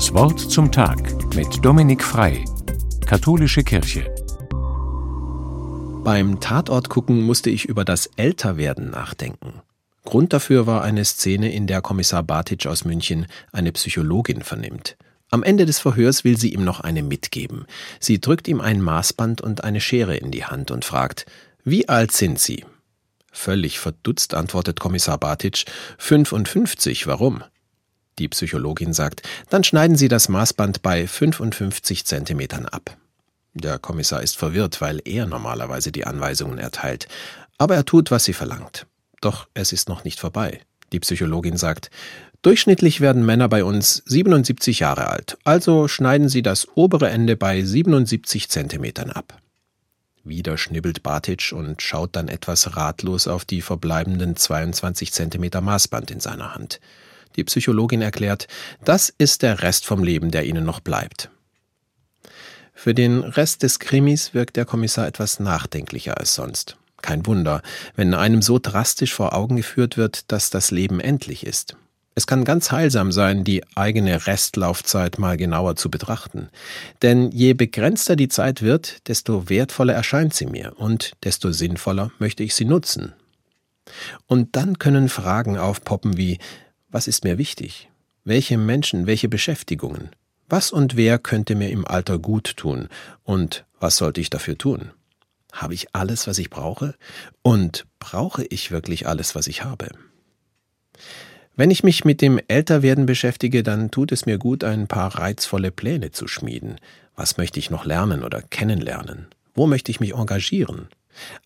Das Wort zum Tag mit Dominik Frei, Katholische Kirche. Beim Tatort gucken musste ich über das Älterwerden nachdenken. Grund dafür war eine Szene, in der Kommissar Bartitsch aus München eine Psychologin vernimmt. Am Ende des Verhörs will sie ihm noch eine mitgeben. Sie drückt ihm ein Maßband und eine Schere in die Hand und fragt, wie alt sind Sie? Völlig verdutzt antwortet Kommissar Bartitsch, 55, warum? Die Psychologin sagt, dann schneiden Sie das Maßband bei 55 Zentimetern ab. Der Kommissar ist verwirrt, weil er normalerweise die Anweisungen erteilt. Aber er tut, was sie verlangt. Doch es ist noch nicht vorbei. Die Psychologin sagt, Durchschnittlich werden Männer bei uns 77 Jahre alt, also schneiden Sie das obere Ende bei 77 Zentimetern ab. Wieder schnibbelt Bartitsch und schaut dann etwas ratlos auf die verbleibenden 22 Zentimeter Maßband in seiner Hand. Die Psychologin erklärt, das ist der Rest vom Leben, der ihnen noch bleibt. Für den Rest des Krimis wirkt der Kommissar etwas nachdenklicher als sonst. Kein Wunder, wenn einem so drastisch vor Augen geführt wird, dass das Leben endlich ist. Es kann ganz heilsam sein, die eigene Restlaufzeit mal genauer zu betrachten. Denn je begrenzter die Zeit wird, desto wertvoller erscheint sie mir und desto sinnvoller möchte ich sie nutzen. Und dann können Fragen aufpoppen wie was ist mir wichtig? Welche Menschen, welche Beschäftigungen? Was und wer könnte mir im Alter gut tun? Und was sollte ich dafür tun? Habe ich alles, was ich brauche? Und brauche ich wirklich alles, was ich habe? Wenn ich mich mit dem Älterwerden beschäftige, dann tut es mir gut, ein paar reizvolle Pläne zu schmieden. Was möchte ich noch lernen oder kennenlernen? Wo möchte ich mich engagieren?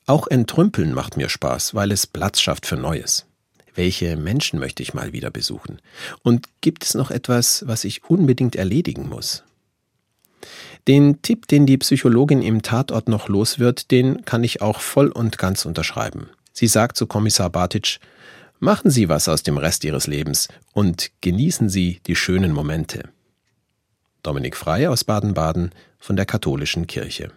Auch Entrümpeln macht mir Spaß, weil es Platz schafft für Neues. Welche Menschen möchte ich mal wieder besuchen? Und gibt es noch etwas, was ich unbedingt erledigen muss? Den Tipp, den die Psychologin im Tatort noch los wird, den kann ich auch voll und ganz unterschreiben. Sie sagt zu Kommissar Bartitsch, machen Sie was aus dem Rest Ihres Lebens und genießen Sie die schönen Momente. Dominik Frey aus Baden-Baden von der Katholischen Kirche.